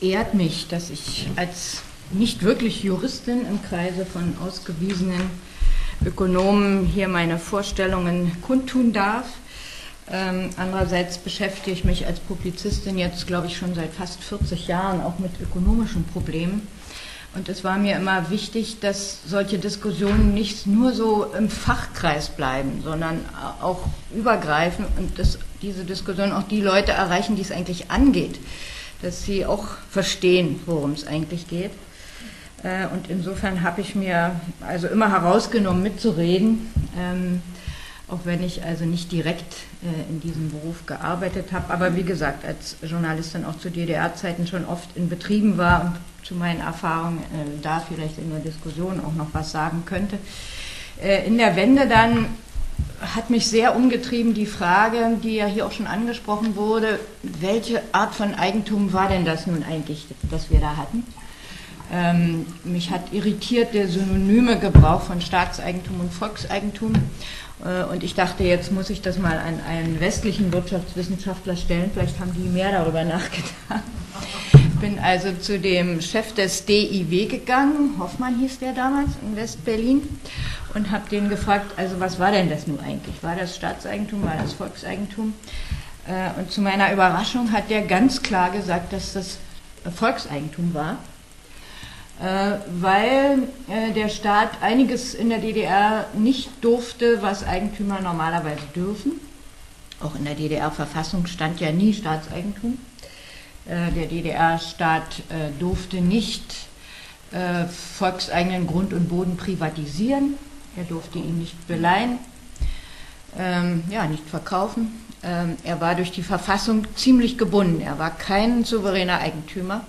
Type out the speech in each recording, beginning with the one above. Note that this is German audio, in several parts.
ehrt mich, dass ich als nicht wirklich Juristin im Kreise von ausgewiesenen Ökonomen hier meine Vorstellungen kundtun darf. Ähm, andererseits beschäftige ich mich als Publizistin jetzt, glaube ich, schon seit fast 40 Jahren auch mit ökonomischen Problemen. Und es war mir immer wichtig, dass solche Diskussionen nicht nur so im Fachkreis bleiben, sondern auch übergreifen und dass diese Diskussion auch die Leute erreichen, die es eigentlich angeht, dass sie auch verstehen, worum es eigentlich geht. Äh, und insofern habe ich mir also immer herausgenommen, mitzureden, ähm, auch wenn ich also nicht direkt äh, in diesem Beruf gearbeitet habe, aber wie gesagt, als Journalistin auch zu DDR-Zeiten schon oft in Betrieben war und zu meinen Erfahrungen äh, da vielleicht in der Diskussion auch noch was sagen könnte. In der Wende dann hat mich sehr umgetrieben die Frage, die ja hier auch schon angesprochen wurde, welche Art von Eigentum war denn das nun eigentlich, das wir da hatten? Ähm, mich hat irritiert der synonyme Gebrauch von Staatseigentum und Volkseigentum. Äh, und ich dachte, jetzt muss ich das mal an einen westlichen Wirtschaftswissenschaftler stellen. Vielleicht haben die mehr darüber nachgedacht. Ich bin also zu dem Chef des DIW gegangen, Hoffmann hieß der damals in West-Berlin, und habe den gefragt, also was war denn das nun eigentlich? War das Staatseigentum, war das Volkseigentum? Äh, und zu meiner Überraschung hat der ganz klar gesagt, dass das Volkseigentum war äh, weil äh, der Staat einiges in der DDR nicht durfte, was Eigentümer normalerweise dürfen. Auch in der DDR-Verfassung stand ja nie Staatseigentum. Der DDR-Staat durfte nicht volkseigenen Grund und Boden privatisieren. Er durfte ihn nicht beleihen, ähm, ja, nicht verkaufen. Ähm, er war durch die Verfassung ziemlich gebunden. Er war kein souveräner Eigentümer.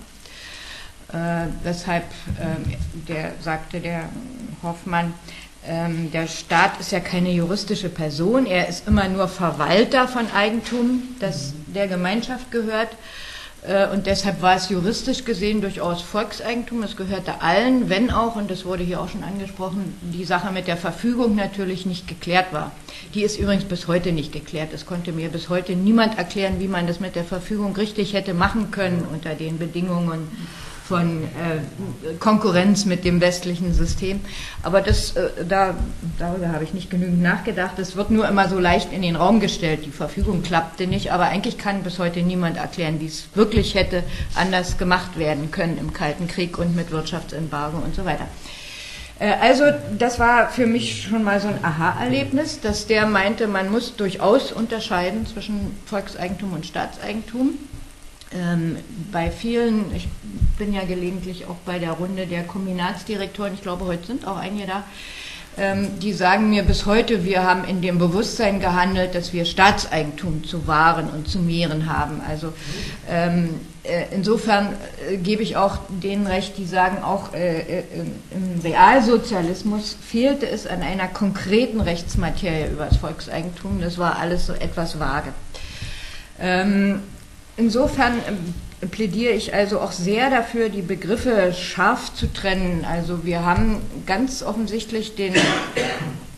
Äh, weshalb äh, der sagte der Hoffmann, ähm, der Staat ist ja keine juristische Person, er ist immer nur Verwalter von Eigentum, das der Gemeinschaft gehört. Äh, und deshalb war es juristisch gesehen durchaus Volkseigentum. Es gehörte allen, wenn auch, und das wurde hier auch schon angesprochen, die Sache mit der Verfügung natürlich nicht geklärt war. Die ist übrigens bis heute nicht geklärt. Es konnte mir bis heute niemand erklären, wie man das mit der Verfügung richtig hätte machen können unter den Bedingungen von äh, Konkurrenz mit dem westlichen System. Aber das, äh, da, darüber habe ich nicht genügend nachgedacht. Es wird nur immer so leicht in den Raum gestellt. Die Verfügung klappte nicht, aber eigentlich kann bis heute niemand erklären, wie es wirklich hätte anders gemacht werden können im Kalten Krieg und mit Wirtschaftsembargo und so weiter. Äh, also das war für mich schon mal so ein Aha-Erlebnis, dass der meinte, man muss durchaus unterscheiden zwischen Volkseigentum und Staatseigentum. Ähm, bei vielen, ich bin ja gelegentlich auch bei der Runde der Kombinatsdirektoren, ich glaube, heute sind auch einige da, ähm, die sagen mir bis heute, wir haben in dem Bewusstsein gehandelt, dass wir Staatseigentum zu wahren und zu mehren haben. Also ähm, äh, insofern äh, gebe ich auch denen recht, die sagen, auch äh, äh im Realsozialismus fehlte es an einer konkreten Rechtsmaterie über das Volkseigentum. Das war alles so etwas vage. Insofern ähm, plädiere ich also auch sehr dafür, die Begriffe scharf zu trennen. Also wir haben ganz offensichtlich den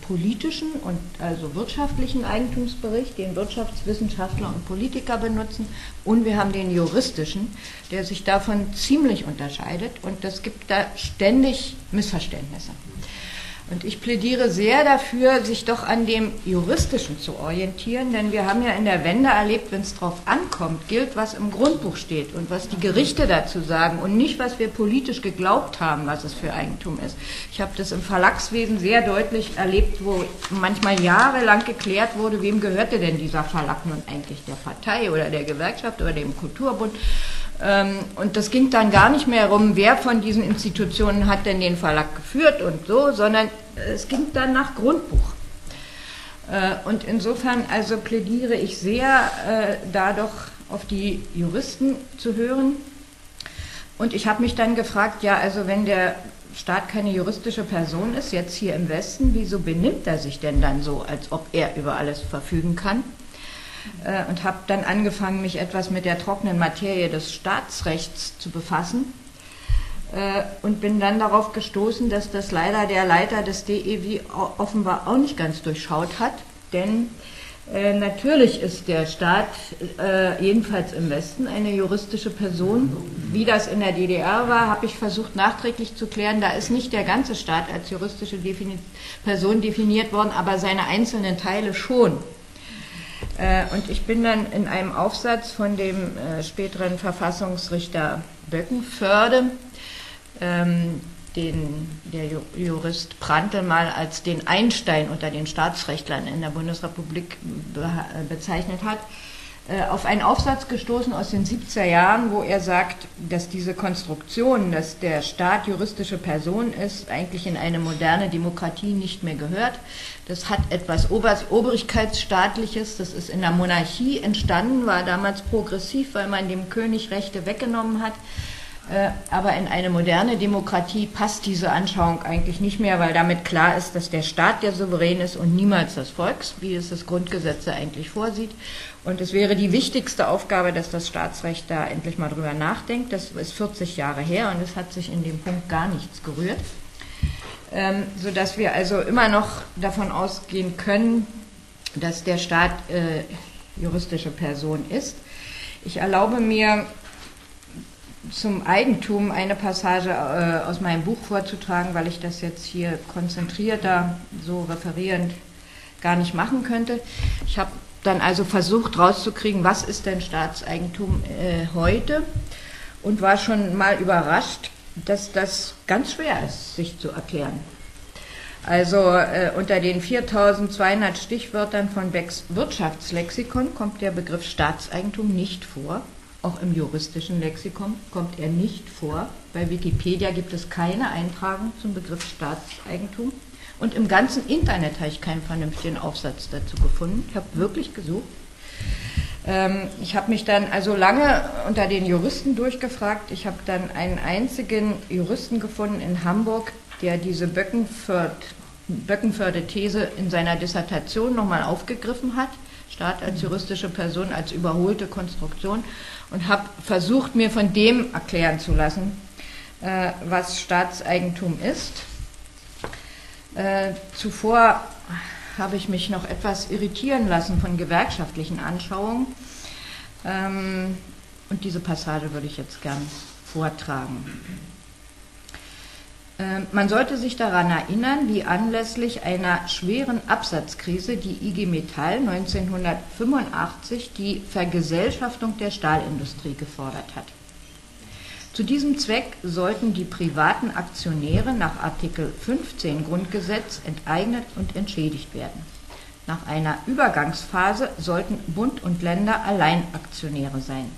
politischen und also wirtschaftlichen Eigentumsbericht, den Wirtschaftswissenschaftler und Politiker benutzen, und wir haben den juristischen, der sich davon ziemlich unterscheidet und das gibt da ständig Missverständnisse. Und ich plädiere sehr dafür, sich doch an dem Juristischen zu orientieren, denn wir haben ja in der Wende erlebt, wenn es darauf ankommt, gilt, was im Grundbuch steht und was die Gerichte dazu sagen und nicht, was wir politisch geglaubt haben, was es für Eigentum ist. Ich habe das im Verlagswesen sehr deutlich erlebt, wo manchmal jahrelang geklärt wurde, wem gehörte denn dieser Verlag nun eigentlich, der Partei oder der Gewerkschaft oder dem Kulturbund. Ähm, und das ging dann gar nicht mehr darum, wer von diesen Institutionen hat denn den Verlag geführt und so, sondern es ging dann nach Grundbuch. Äh, und insofern also plädiere ich sehr, äh, da doch auf die Juristen zu hören. Und ich habe mich dann gefragt, ja, also wenn der Staat keine juristische Person ist, jetzt hier im Westen, wieso benimmt er sich denn dann so, als ob er über alles verfügen kann? Äh, und habe dann angefangen, mich etwas mit der trockenen Materie des Staatsrechts zu befassen äh, und bin dann darauf gestoßen, dass das leider der Leiter des DEW offenbar auch nicht ganz durchschaut hat, denn Äh, natürlich ist der Staat, äh, jedenfalls im Westen, eine juristische Person. Wie das in der DDR war, habe ich versucht nachträglich zu klären. Da ist nicht der ganze Staat als juristische Defini Person definiert worden, aber seine einzelnen Teile schon. Äh, und ich bin dann in einem Aufsatz von dem äh, späteren Verfassungsrichter Böckenförde ähm, den der Jurist Prantl mal als den Einstein unter den Staatsrechtlern in der Bundesrepublik bezeichnet hat, auf einen Aufsatz gestoßen aus den 70er Jahren, wo er sagt, dass diese Konstruktion, dass der Staat juristische Person ist, eigentlich in eine moderne Demokratie nicht mehr gehört. Das hat etwas Obrigkeitsstaatliches, das ist in der Monarchie entstanden, war damals progressiv, weil man dem König Rechte weggenommen hat. Äh, aber in eine moderne Demokratie passt diese Anschauung eigentlich nicht mehr, weil damit klar ist, dass der Staat der Souverän ist und niemals das Volks, wie es das Grundgesetz eigentlich vorsieht. Und es wäre die wichtigste Aufgabe, dass das Staatsrecht da endlich mal drüber nachdenkt. Das ist 40 Jahre her und es hat sich in dem Punkt gar nichts gerührt. Ähm, sodass wir also immer noch davon ausgehen können, dass der Staat äh, juristische Person ist. Ich erlaube mir zum Eigentum eine Passage äh, aus meinem Buch vorzutragen, weil ich das jetzt hier konzentrierter, so referierend gar nicht machen könnte. Ich habe dann also versucht rauszukriegen, was ist denn Staatseigentum äh, heute und war schon mal überrascht, dass das ganz schwer ist, sich zu erklären. Also äh, unter den 4200 Stichwörtern von Becks Wirtschaftslexikon kommt der Begriff Staatseigentum nicht vor. Auch im juristischen Lexikon kommt er nicht vor. Bei Wikipedia gibt es keine Eintragung zum Begriff Staatseigentum. Und im ganzen Internet habe ich keinen vernünftigen Aufsatz dazu gefunden. Ich habe wirklich gesucht. Ähm, ich habe mich dann also lange unter den Juristen durchgefragt. Ich habe dann einen einzigen Juristen gefunden in Hamburg, der diese Böckenförde-These in seiner Dissertation nochmal aufgegriffen hat. Staat als juristische Person, als überholte Konstruktion und habe versucht, mir von dem erklären zu lassen, äh, was Staatseigentum ist. Äh, zuvor habe ich mich noch etwas irritieren lassen von gewerkschaftlichen Anschauungen. Ähm, und diese Passage würde ich jetzt gern vortragen. Ähm, man sollte sich daran erinnern, wie anlässlich einer schweren Absatzkrise die IG Metall 1985 die Vergesellschaftung der Stahlindustrie gefordert hat. Zu diesem Zweck sollten die privaten Aktionäre nach Artikel 15 Grundgesetz enteignet und entschädigt werden. Nach einer Übergangsphase sollten Bund und Länder Alleinaktionäre sein.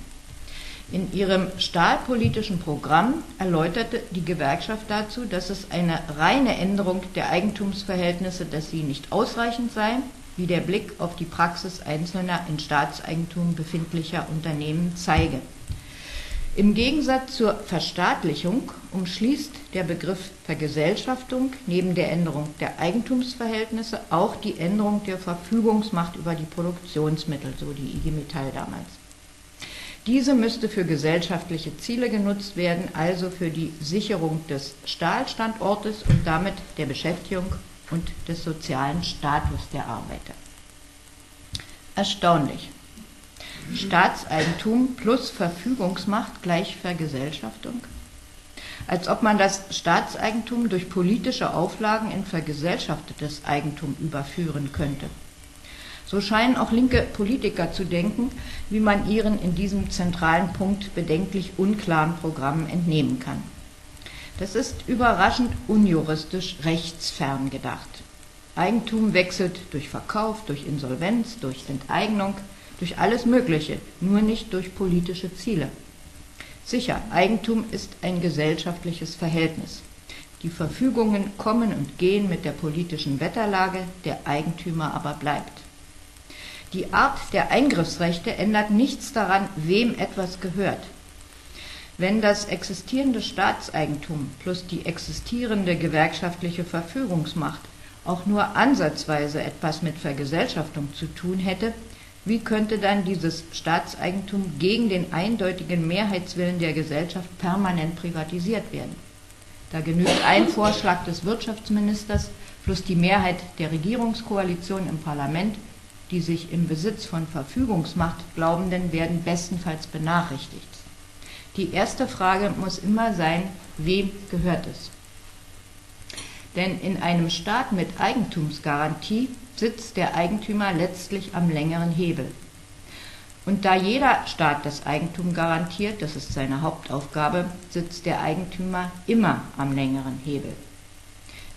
In ihrem stahlpolitischen Programm erläuterte die Gewerkschaft dazu, dass es eine reine Änderung der Eigentumsverhältnisse, dass sie nicht ausreichend sei, wie der Blick auf die Praxis einzelner in Staatseigentum befindlicher Unternehmen zeige. Im Gegensatz zur Verstaatlichung umschließt der Begriff Vergesellschaftung neben der Änderung der Eigentumsverhältnisse auch die Änderung der Verfügungsmacht über die Produktionsmittel, so die IG Metall damals. Diese müsste für gesellschaftliche Ziele genutzt werden, also für die Sicherung des Stahlstandortes und damit der Beschäftigung und des sozialen Status der Arbeiter. Erstaunlich. Staatseigentum plus Verfügungsmacht gleich Vergesellschaftung? Als ob man das Staatseigentum durch politische Auflagen in vergesellschaftetes Eigentum überführen könnte. So scheinen auch linke Politiker zu denken, wie man ihren in diesem zentralen Punkt bedenklich unklaren Programmen entnehmen kann. Das ist überraschend unjuristisch rechtsfern gedacht. Eigentum wechselt durch Verkauf, durch Insolvenz, durch Enteignung, durch alles Mögliche, nur nicht durch politische Ziele. Sicher, Eigentum ist ein gesellschaftliches Verhältnis. Die Verfügungen kommen und gehen mit der politischen Wetterlage, der Eigentümer aber bleibt. Die Art der Eingriffsrechte ändert nichts daran, wem etwas gehört. Wenn das existierende Staatseigentum plus die existierende gewerkschaftliche Verfügungsmacht auch nur ansatzweise etwas mit Vergesellschaftung zu tun hätte, wie könnte dann dieses Staatseigentum gegen den eindeutigen Mehrheitswillen der Gesellschaft permanent privatisiert werden? Da genügt ein Vorschlag des Wirtschaftsministers plus die Mehrheit der Regierungskoalition im Parlament die sich im Besitz von Verfügungsmacht Glaubenden werden bestenfalls benachrichtigt. Die erste Frage muss immer sein, wem gehört es? Denn in einem Staat mit Eigentumsgarantie sitzt der Eigentümer letztlich am längeren Hebel. Und da jeder Staat das Eigentum garantiert, das ist seine Hauptaufgabe, sitzt der Eigentümer immer am längeren Hebel.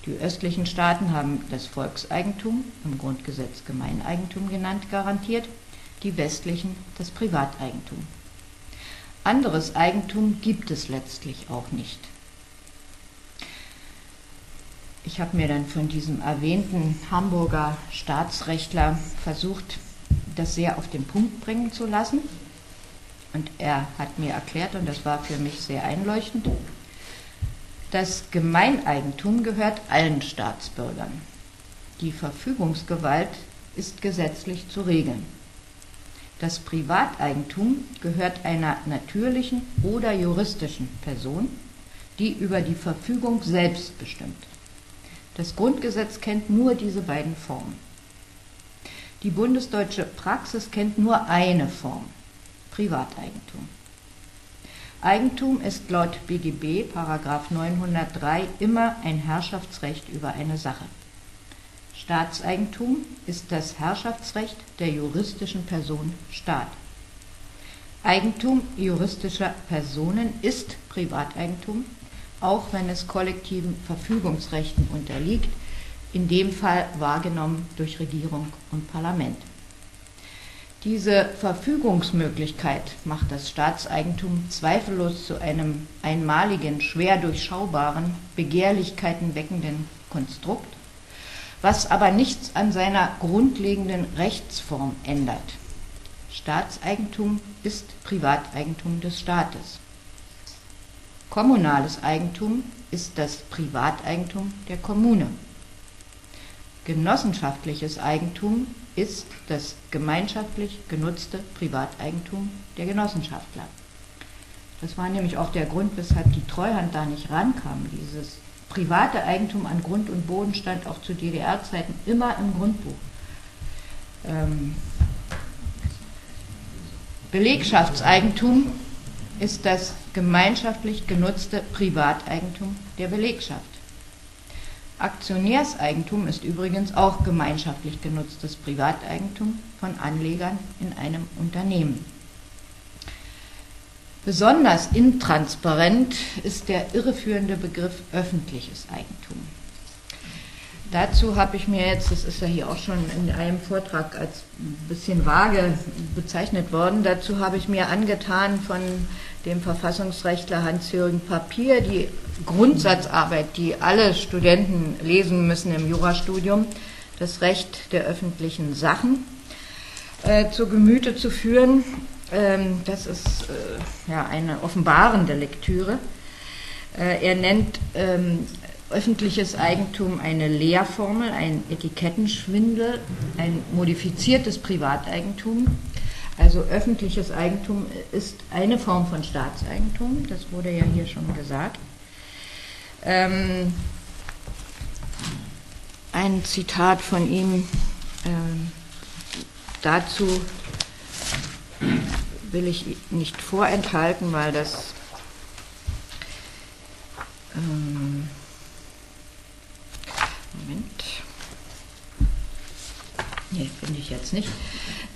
Die östlichen Staaten haben das Volkseigentum, im Grundgesetz Gemeineigentum genannt, garantiert, die westlichen das Privateigentum. Anderes Eigentum gibt es letztlich auch nicht. Ich habe mir dann von diesem erwähnten Hamburger Staatsrechtler versucht, das sehr auf den Punkt bringen zu lassen. Und er hat mir erklärt, und das war für mich sehr einleuchtend, das Gemeineigentum gehört allen Staatsbürgern. Die Verfügungsgewalt ist gesetzlich zu regeln. Das Privateigentum gehört einer natürlichen oder juristischen Person, die über die Verfügung selbst bestimmt. Das Grundgesetz kennt nur diese beiden Formen. Die bundesdeutsche Praxis kennt nur eine Form, Privateigentum. Eigentum ist laut BGB Paragraph 903 immer ein Herrschaftsrecht über eine Sache. Staatseigentum ist das Herrschaftsrecht der juristischen Person Staat. Eigentum juristischer Personen ist Privateigentum, auch wenn es kollektiven Verfügungsrechten unterliegt, in dem Fall wahrgenommen durch Regierung und Parlament. Diese Verfügungsmöglichkeit macht das Staatseigentum zweifellos zu einem einmaligen, schwer durchschaubaren, Begehrlichkeiten weckenden Konstrukt, was aber nichts an seiner grundlegenden Rechtsform ändert. Staatseigentum ist Privateigentum des Staates. Kommunales Eigentum ist das Privateigentum der Kommune. Genossenschaftliches Eigentum ist das gemeinschaftlich genutzte Privateigentum der Genossenschaftler. Das war nämlich auch der Grund, weshalb die Treuhand da nicht rankam. Dieses private Eigentum an Grund und Boden stand auch zu DDR-Zeiten immer im Grundbuch. Ähm, Belegschaftseigentum ist das gemeinschaftlich genutzte Privateigentum der Belegschaft. Aktionärseigentum ist übrigens auch gemeinschaftlich genutztes Privateigentum von Anlegern in einem Unternehmen. Besonders intransparent ist der irreführende Begriff öffentliches Eigentum. Dazu habe ich mir jetzt, das ist ja hier auch schon in einem Vortrag als ein bisschen vage bezeichnet worden, dazu habe ich mir angetan von dem Verfassungsrechtler Hans-Jürgen Papier die Grundsatzarbeit, die alle Studenten lesen müssen im Jurastudium, das Recht der öffentlichen Sachen äh, zu Gemüte zu führen. Ähm, das ist äh, ja eine offenbarende Lektüre. Äh, er nennt ähm, öffentliches Eigentum eine Lehrformel, ein Etikettenschwindel, ein modifiziertes Privateigentum also öffentliches Eigentum ist eine Form von Staatseigentum, das wurde ja hier schon gesagt. Ähm, ein Zitat von ihm ähm, dazu will ich nicht vorenthalten, weil das ähm, Nee, finde ich jetzt nicht.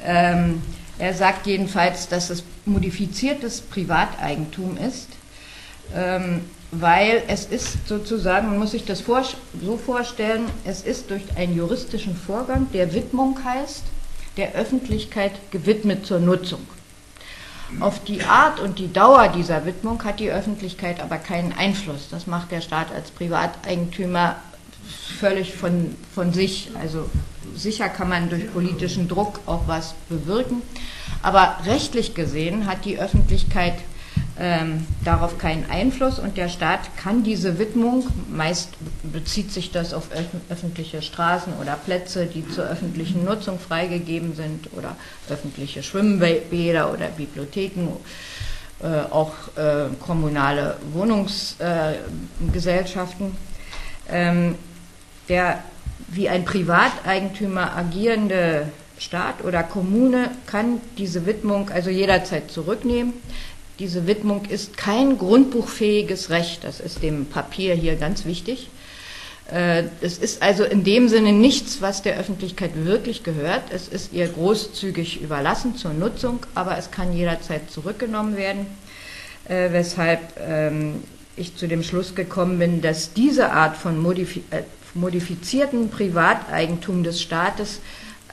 Ähm, er sagt jedenfalls, dass es modifiziertes Privateigentum ist, ähm, weil es ist sozusagen, man muss sich das vor, so vorstellen, es ist durch einen juristischen Vorgang, der Widmung heißt, der Öffentlichkeit gewidmet zur Nutzung. Auf die Art und die Dauer dieser Widmung hat die Öffentlichkeit aber keinen Einfluss. Das macht der Staat als Privateigentümer völlig von, von sich. Also sicher kann man durch politischen Druck auch was bewirken. Aber rechtlich gesehen hat die Öffentlichkeit ähm, darauf keinen Einfluss und der Staat kann diese Widmung, meist bezieht sich das auf öffentliche Straßen oder Plätze, die zur öffentlichen Nutzung freigegeben sind oder öffentliche Schwimmbäder oder Bibliotheken, äh, auch äh, kommunale Wohnungsgesellschaften. Äh, ähm, der wie ein Privateigentümer agierende Staat oder Kommune kann diese Widmung also jederzeit zurücknehmen. Diese Widmung ist kein grundbuchfähiges Recht, das ist dem Papier hier ganz wichtig. Äh, es ist also in dem Sinne nichts, was der Öffentlichkeit wirklich gehört. Es ist ihr großzügig überlassen zur Nutzung, aber es kann jederzeit zurückgenommen werden, äh, weshalb ähm, ich zu dem Schluss gekommen bin, dass diese Art von äh, modifizierten Privateigentum des Staates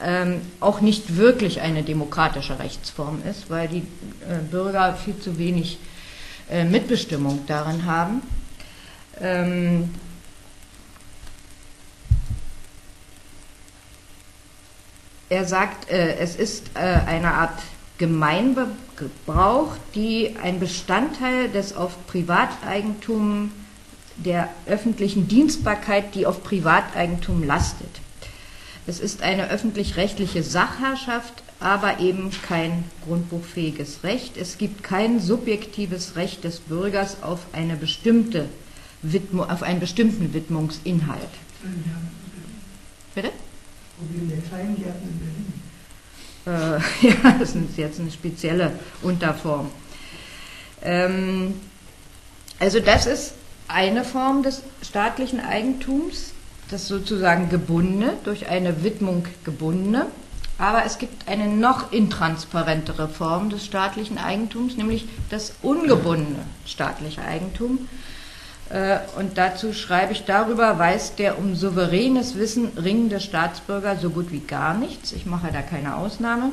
ähm, auch nicht wirklich eine demokratische Rechtsform ist, weil die Bürger viel zu wenig Mitbestimmung darin haben. Ähm, Er sagt, äh, es ist äh, eine Art Gemeingebrauch, die ein Bestandteil des auf Privateigentum der öffentlichen Dienstbarkeit, die auf Privateigentum lastet. Es ist eine öffentlich-rechtliche Sachherrschaft, aber eben kein grundbuchfähiges Recht. Es gibt kein subjektives Recht des Bürgers auf, eine bestimmte Widmung, auf einen bestimmten Widmungsinhalt. Bitte? Problem der Kleingärten in Berlin. Äh, ja, das ist jetzt eine spezielle Unterform. Ähm, also das ist eine Form des staatlichen Eigentums, das sozusagen gebundene, durch eine Widmung gebundene. Aber es gibt eine noch intransparentere Form des staatlichen Eigentums, nämlich das ungebundene staatliche Eigentum, äh, und dazu schreibe ich, darüber weiß der um souveränes Wissen ringende Staatsbürger so gut wie gar nichts. Ich mache da keine Ausnahme.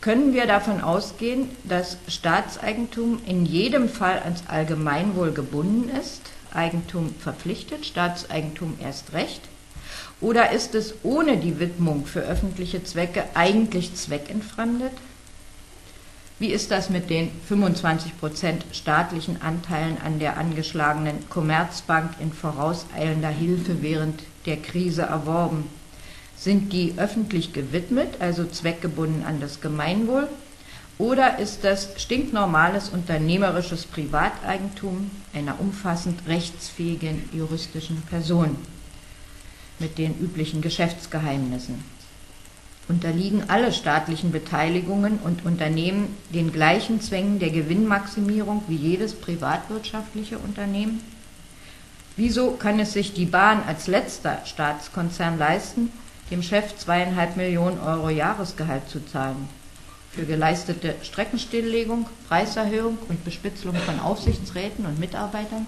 Können wir davon ausgehen, dass Staatseigentum in jedem Fall ans Allgemeinwohl gebunden ist, Eigentum verpflichtet, Staatseigentum erst recht? Oder ist es ohne die Widmung für öffentliche Zwecke eigentlich zweckentfremdet? Wie ist das mit den 25 Prozent staatlichen Anteilen an der angeschlagenen Commerzbank in vorauseilender Hilfe während der Krise erworben? Sind die öffentlich gewidmet, also zweckgebunden an das Gemeinwohl? Oder ist das stinknormales unternehmerisches Privateigentum einer umfassend rechtsfähigen juristischen Person mit den üblichen Geschäftsgeheimnissen? unterliegen alle staatlichen Beteiligungen und Unternehmen den gleichen Zwängen der Gewinnmaximierung wie jedes privatwirtschaftliche Unternehmen? Wieso kann es sich die Bahn als letzter Staatskonzern leisten, dem Chef zweieinhalb Millionen Euro Jahresgehalt zu zahlen? Für geleistete Streckenstilllegung, Preiserhöhung und Bespitzelung von Aufsichtsräten und Mitarbeitern?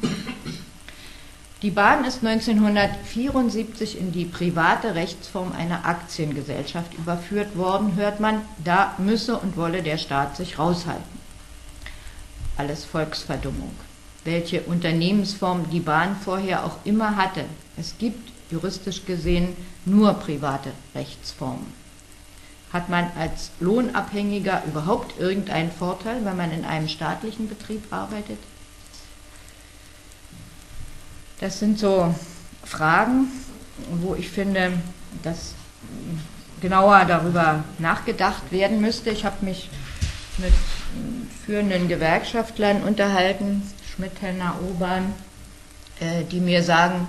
Die Bahn ist 1974 in die private Rechtsform einer Aktiengesellschaft überführt worden, hört man, da müsse und wolle der Staat sich raushalten. Alles Volksverdummung. Welche Unternehmensform die Bahn vorher auch immer hatte. Es gibt juristisch gesehen nur private Rechtsformen. Hat man als Lohnabhängiger überhaupt irgendeinen Vorteil, wenn man in einem staatlichen Betrieb arbeitet? Das sind so Fragen, wo ich finde, dass genauer darüber nachgedacht werden müsste. Ich habe mich mit führenden Gewerkschaftlern unterhalten, Schmidt, Henner, Obern, äh, die mir sagen,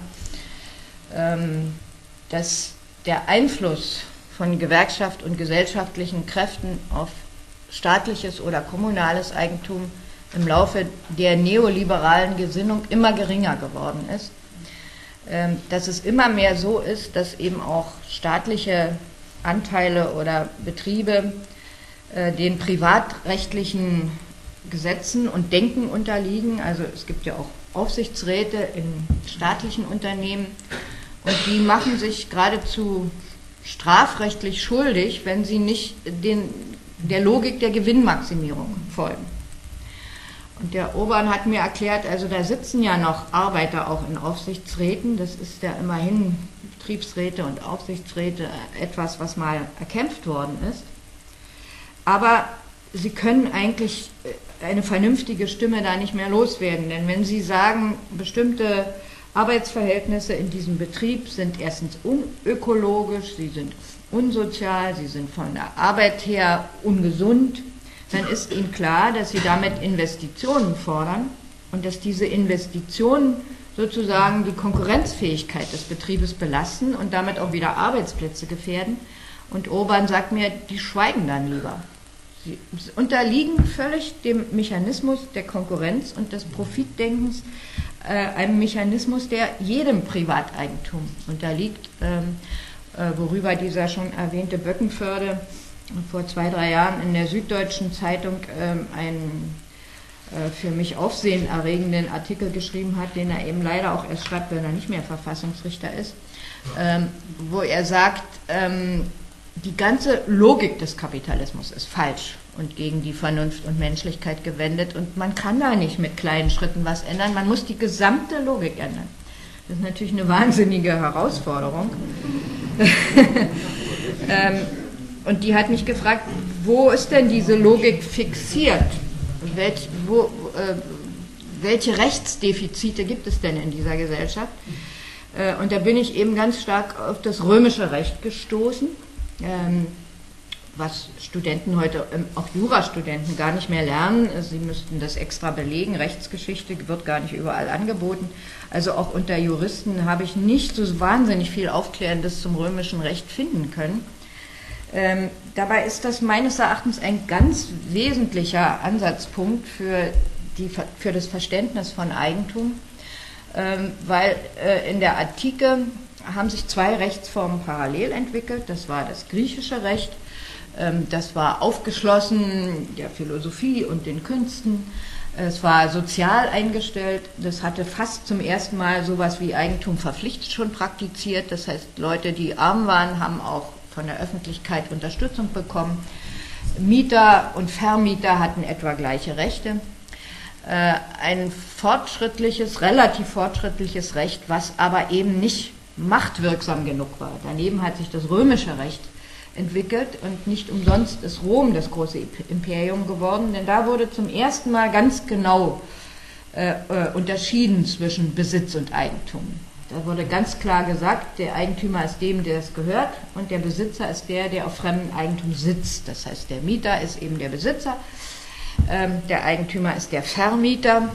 dass der Einfluss von Gewerkschaft und gesellschaftlichen Kräften auf staatliches oder kommunales Eigentum im Laufe der neoliberalen Gesinnung immer geringer geworden ist. Ähm, dass es immer mehr so ist, dass eben auch staatliche Anteile oder Betriebe äh, den privatrechtlichen Gesetzen und Denken unterliegen. Also es gibt ja auch Aufsichtsräte in staatlichen Unternehmen und die machen sich geradezu strafrechtlich schuldig, wenn sie nicht den, der Logik der Gewinnmaximierung folgen. Und der Obern hat mir erklärt, also da sitzen ja noch Arbeiter auch in Aufsichtsräten. Das ist ja immerhin Betriebsräte und Aufsichtsräte etwas, was mal erkämpft worden ist. Aber sie können eigentlich äh, eine vernünftige Stimme da nicht mehr loswerden. Denn wenn sie sagen, bestimmte Arbeitsverhältnisse in diesem Betrieb sind erstens unökologisch, sie sind unsozial, sie sind von der Arbeit her ungesund, dann ist Ihnen klar, dass Sie damit Investitionen fordern und dass diese Investitionen sozusagen die Konkurrenzfähigkeit des Betriebes belasten und damit auch wieder Arbeitsplätze gefährden. Und Orban sagt mir, die schweigen dann lieber. Sie unterliegen völlig dem Mechanismus der Konkurrenz und des Profitdenkens, einem Mechanismus, der jedem Privateigentum unterliegt, ähm, äh, worüber dieser schon erwähnte Böckenförde vor zwei, drei Jahren in der Süddeutschen Zeitung ähm, einen äh, für mich aufsehenerregenden Artikel geschrieben hat, den er eben leider auch erst schreibt, wenn er nicht mehr Verfassungsrichter ist, ähm, wo er sagt, die ganze Logik des Kapitalismus ist falsch und gegen die Vernunft und Menschlichkeit gewendet und man kann da nicht mit kleinen Schritten was ändern, man muss die gesamte Logik ändern. Das ist natürlich eine wahnsinnige Herausforderung. ähm, und die hat mich gefragt, wo ist denn diese Logik fixiert? Welch, wo, äh, welche Rechtsdefizite gibt es denn in dieser Gesellschaft? Äh, und da bin ich eben ganz stark auf das römische Recht gestoßen, ähm, was Studenten heute, ähm, auch Jurastudenten, gar nicht mehr lernen. Sie müssten das extra belegen. Rechtsgeschichte wird gar nicht überall angeboten. Also auch unter Juristen habe ich nicht so wahnsinnig viel Aufklärendes zum römischen Recht finden können. Ähm, dabei ist das meines Erachtens ein ganz wesentlicher Ansatzpunkt für, die, für das Verständnis von Eigentum, ähm, weil äh, in der Antike haben sich zwei Rechtsformen parallel entwickelt. Das war das griechische Recht, das war aufgeschlossen der Philosophie und den Künsten. Es war sozial eingestellt. Das hatte fast zum ersten Mal sowas wie Eigentum verpflichtet schon praktiziert. Das heißt, Leute, die arm waren, haben auch von der Öffentlichkeit Unterstützung bekommen. Mieter und Vermieter hatten etwa gleiche Rechte. Äh, ein fortschrittliches, relativ fortschrittliches Recht, was aber eben nicht machtwirksam genug war. Daneben hat sich das römische Recht entwickelt und nicht umsonst ist Rom das große Imperium geworden, denn da wurde zum ersten Mal ganz genau äh, äh, unterschieden zwischen Besitz und Eigentum. Da wurde ganz klar gesagt, der Eigentümer ist dem, der es gehört, und der Besitzer ist der, der auf fremdem Eigentum sitzt. Das heißt, der Mieter ist eben der Besitzer, ähm, der Eigentümer ist der Vermieter.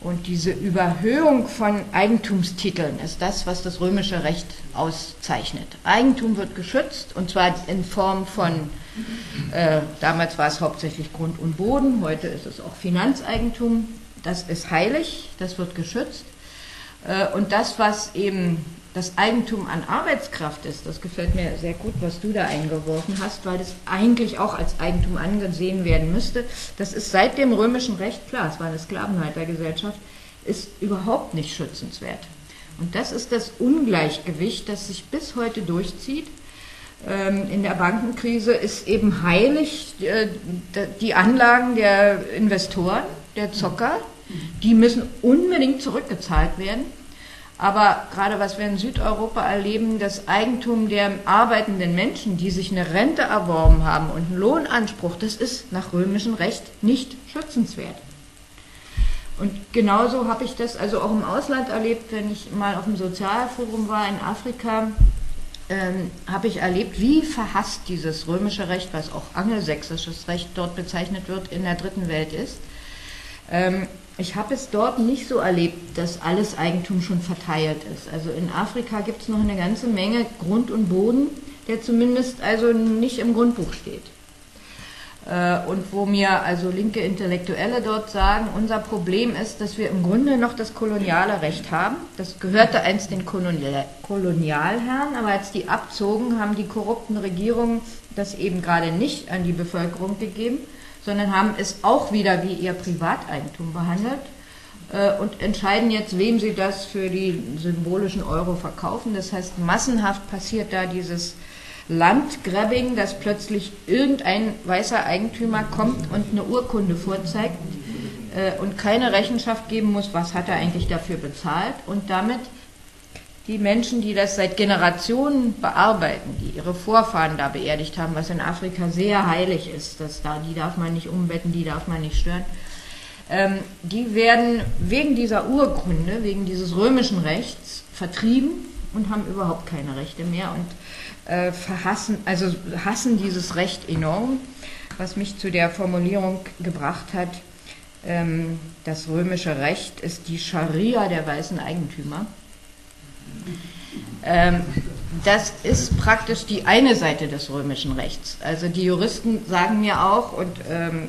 Und diese Überhöhung von Eigentumstiteln ist das, was das römische Recht auszeichnet. Eigentum wird geschützt, und zwar in Form von, äh, damals war es hauptsächlich Grund und Boden, heute ist es auch Finanzeigentum. Das ist heilig, das wird geschützt. Äh, und das, was eben das Eigentum an Arbeitskraft ist, das gefällt mir sehr gut, was du da eingeworfen hast, weil das eigentlich auch als Eigentum angesehen werden müsste. Das ist seit dem römischen Recht klar, es war eine Sklavenhaltergesellschaft, ist überhaupt nicht schützenswert. Und das ist das Ungleichgewicht, das sich bis heute durchzieht. Ähm, in der Bankenkrise ist eben heilig äh, die Anlagen der Investoren, der Zocker, die müssen unbedingt zurückgezahlt werden. Aber gerade was wir in Südeuropa erleben, das Eigentum der arbeitenden Menschen, die sich eine Rente erworben haben und einen Lohnanspruch, das ist nach römischem Recht nicht schützenswert. Und genauso habe ich das also auch im Ausland erlebt, wenn ich mal auf dem Sozialforum war in Afrika, ähm, habe ich erlebt, wie verhasst dieses römische Recht, was auch angelsächsisches Recht dort bezeichnet wird, in der dritten Welt ist. Ähm, ich habe es dort nicht so erlebt, dass alles Eigentum schon verteilt ist. Also in Afrika gibt es noch eine ganze Menge Grund und Boden, der zumindest also nicht im Grundbuch steht. Äh, und wo mir also linke Intellektuelle dort sagen, unser Problem ist, dass wir im Grunde noch das koloniale Recht haben. Das gehörte einst den Kolonialherren, aber als die abzogen, haben die korrupten Regierungen das eben gerade nicht an die Bevölkerung gegeben sondern haben es auch wieder wie ihr Privateigentum behandelt äh, und entscheiden jetzt, wem sie das für die symbolischen Euro verkaufen. Das heißt, massenhaft passiert da dieses Landgrabbing, dass plötzlich irgendein weißer Eigentümer kommt und eine Urkunde vorzeigt äh, und keine Rechenschaft geben muss, was hat er eigentlich dafür bezahlt und damit die Menschen, die das seit Generationen bearbeiten, die ihre Vorfahren da beerdigt haben, was in Afrika sehr heilig ist, dass da, die darf man nicht umbetten, die darf man nicht stören, ähm, die werden wegen dieser Urkunde, wegen dieses römischen Rechts vertrieben und haben überhaupt keine Rechte mehr und äh, verhassen, also hassen dieses Recht enorm, was mich zu der Formulierung gebracht hat, ähm, das römische Recht ist die Scharia der weißen Eigentümer. Ähm, das ist praktisch die eine Seite des römischen Rechts. Also die Juristen sagen mir auch, und ähm,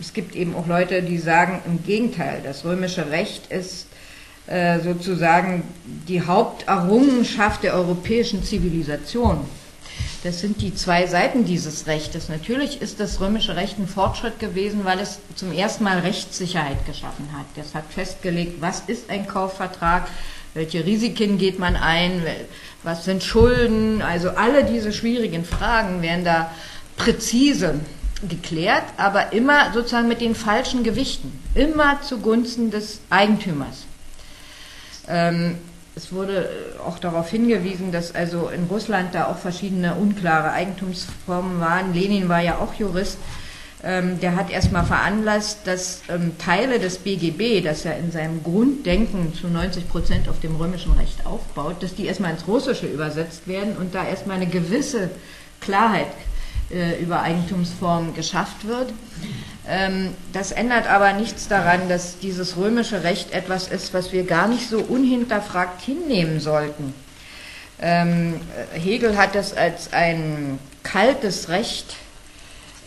es gibt eben auch Leute, die sagen im Gegenteil, das römische Recht ist äh, sozusagen die Haupterrungenschaft der europäischen Zivilisation. Das sind die zwei Seiten dieses Rechtes. Natürlich ist das römische Recht ein Fortschritt gewesen, weil es zum ersten Mal Rechtssicherheit geschaffen hat. Das hat festgelegt, was ist ein Kaufvertrag, welche Risiken geht man ein, was sind Schulden. Also alle diese schwierigen Fragen werden da präzise geklärt, aber immer sozusagen mit den falschen Gewichten, immer zugunsten des Eigentümers. Ähm, es wurde auch darauf hingewiesen, dass also in Russland da auch verschiedene unklare Eigentumsformen waren. Lenin war ja auch Jurist. Ähm, der hat erstmal veranlasst, dass ähm, Teile des BGB, das ja in seinem Grunddenken zu 90 Prozent auf dem römischen Recht aufbaut, dass die erstmal ins Russische übersetzt werden und da erstmal eine gewisse Klarheit äh, über Eigentumsformen geschafft wird. Ähm, das ändert aber nichts daran, dass dieses römische Recht etwas ist, was wir gar nicht so unhinterfragt hinnehmen sollten. Hegel hat das als ein kaltes Recht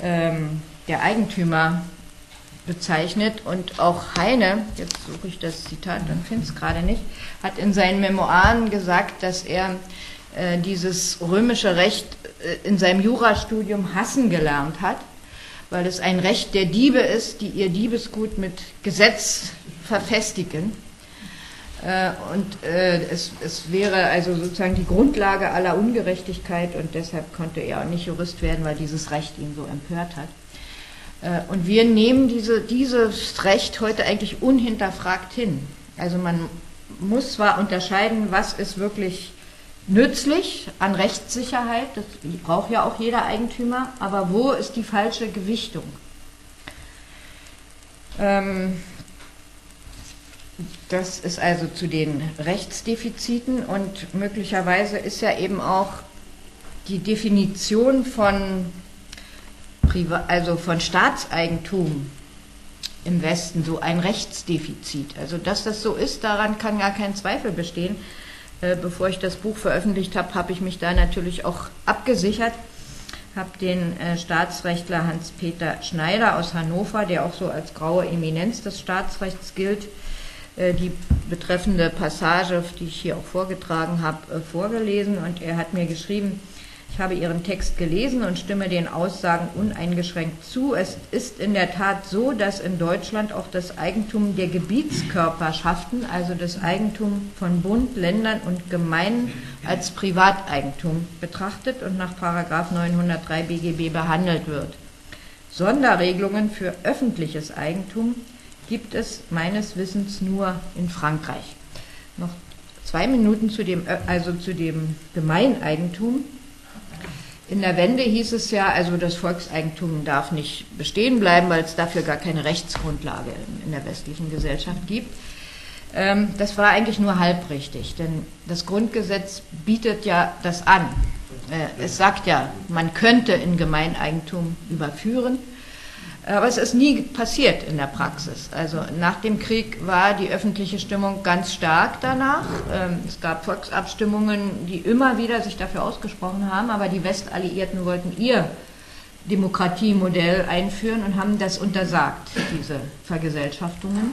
ähm, der Eigentümer bezeichnet und auch Heine, jetzt suche ich das Zitat und finde es gerade nicht, hat in seinen Memoiren gesagt, dass er äh, dieses römische Recht äh, in seinem Jurastudium hassen gelernt hat weil es ein Recht der Diebe ist, die ihr Diebesgut mit Gesetz verfestigen. Äh, und es, wäre also sozusagen die Grundlage aller Ungerechtigkeit und deshalb konnte er auch nicht Jurist werden, weil dieses Recht ihn so empört hat. Äh, und wir nehmen diese, dieses Recht heute eigentlich unhinterfragt hin. Also man muss zwar unterscheiden, was ist wirklich nützlich an Rechtssicherheit, das braucht ja auch jeder Eigentümer, aber wo ist die falsche Gewichtung? Ähm, das ist also zu den Rechtsdefiziten und möglicherweise ist ja eben auch die Definition von, Priva also von Staatseigentum im Westen so ein Rechtsdefizit. Also dass das so ist, daran kann gar kein Zweifel bestehen. Äh, bevor ich das Buch veröffentlicht habe, habe ich mich da natürlich auch abgesichert, habe den äh, Staatsrechtler Hans-Peter Schneider aus Hannover, der auch so als graue Eminenz des Staatsrechts gilt, äh, die betreffende Passage, die ich hier auch vorgetragen habe, vorgelesen und er hat mir geschrieben, ich habe Ihren Text gelesen und stimme den Aussagen uneingeschränkt zu. Es ist in der Tat so, dass in Deutschland auch das Eigentum der Gebietskörperschaften, also das Eigentum von Bund, Ländern und Gemeinden als Privateigentum betrachtet und nach 903 BGB behandelt wird. Sonderregelungen für öffentliches Eigentum gibt es meines Wissens nur in Frankreich. Noch zwei Minuten zu dem, also zu dem Gemeineigentum. In der Wende hieß es ja, also das Volkseigentum darf nicht bestehen bleiben, weil es dafür gar keine Rechtsgrundlage in der westlichen Gesellschaft gibt. Ähm, das war eigentlich nur halbrichtig, denn das Grundgesetz bietet ja das an. Äh, es sagt ja, man könnte in Gemeineigentum überführen. Aber es ist nie passiert in der Praxis. Also nach dem Krieg war die öffentliche Stimmung ganz stark danach. Ähm, es gab Volksabstimmungen, die immer wieder sich dafür ausgesprochen haben, aber die Westalliierten wollten ihr Demokratiemodell einführen und haben das untersagt, diese Vergesellschaftungen.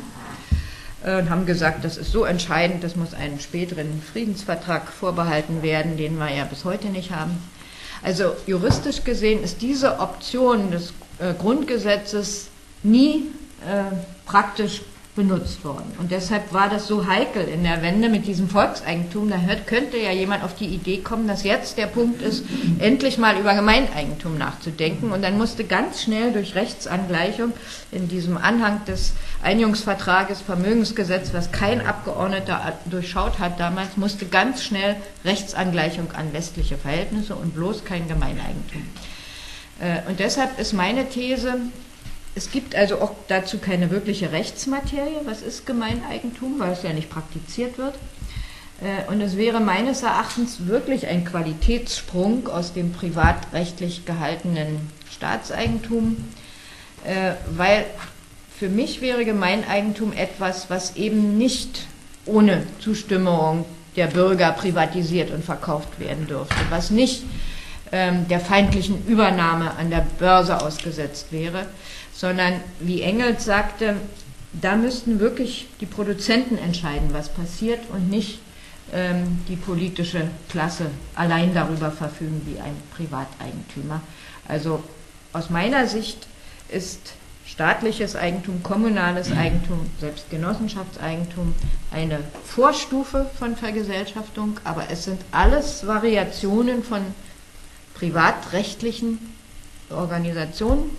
Äh, und haben gesagt, das ist so entscheidend, das muss einen späteren Friedensvertrag vorbehalten werden, den wir ja bis heute nicht haben. Also juristisch gesehen ist diese Option des äh, Grundgesetzes nie äh, praktisch benutzt worden. Und deshalb war das so heikel in der Wende mit diesem Volkseigentum. Da hört, könnte ja jemand auf die Idee kommen, dass jetzt der Punkt ist, endlich mal über Gemeineigentum nachzudenken. Und dann musste ganz schnell durch Rechtsangleichung in diesem Anhang des Einigungsvertrages Vermögensgesetz, was kein Abgeordneter durchschaut hat damals, musste ganz schnell Rechtsangleichung an westliche Verhältnisse und bloß kein Gemeineigentum. Äh, und deshalb ist meine These, es gibt also auch dazu keine wirkliche Rechtsmaterie, was ist Gemeineigentum, weil es ja nicht praktiziert wird. Äh, und es wäre meines Erachtens wirklich ein Qualitätssprung aus dem privatrechtlich gehaltenen Staatseigentum, äh, weil für mich wäre Gemeineigentum etwas, was eben nicht ohne Zustimmung der Bürger privatisiert und verkauft werden dürfte, was nicht der feindlichen Übernahme an der Börse ausgesetzt wäre, sondern wie Engels sagte, da müssten wirklich die Produzenten entscheiden, was passiert und nicht ähm, die politische Klasse allein darüber verfügen wie ein Privateigentümer. Also aus meiner Sicht ist staatliches Eigentum, kommunales Eigentum, selbst Genossenschaftseigentum eine Vorstufe von Vergesellschaftung, aber es sind alles Variationen von privatrechtlichen Organisationen.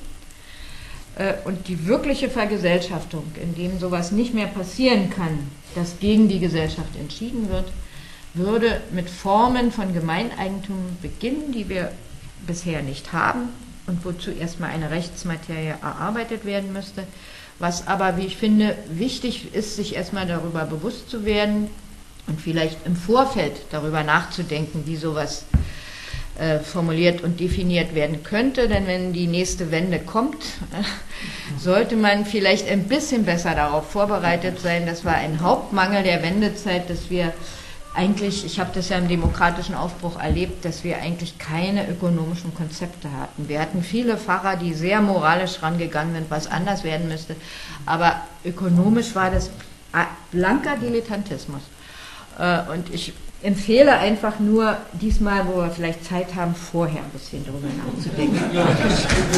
Äh, und die wirkliche Vergesellschaftung, in dem sowas nicht mehr passieren kann, dass gegen die Gesellschaft entschieden wird, würde mit Formen von Gemeineigentum beginnen, die wir bisher nicht haben und wozu erstmal eine Rechtsmaterie erarbeitet werden müsste. Was aber, wie ich finde, wichtig ist, sich erstmal darüber bewusst zu werden und vielleicht im Vorfeld darüber nachzudenken, wie sowas äh, formuliert und definiert werden könnte. Denn wenn die nächste Wende kommt, sollte man vielleicht ein bisschen besser darauf vorbereitet sein. Das war ein Hauptmangel der Wendezeit, dass wir eigentlich, ich habe das ja im demokratischen Aufbruch erlebt, dass wir eigentlich keine ökonomischen Konzepte hatten. Wir hatten viele Pfarrer, die sehr moralisch rangegangen sind, was anders werden müsste, aber ökonomisch war das blanker Dilettantismus. Äh, und ich empfehle einfach nur diesmal, wo wir vielleicht Zeit haben, vorher ein bisschen drüber nachzudenken.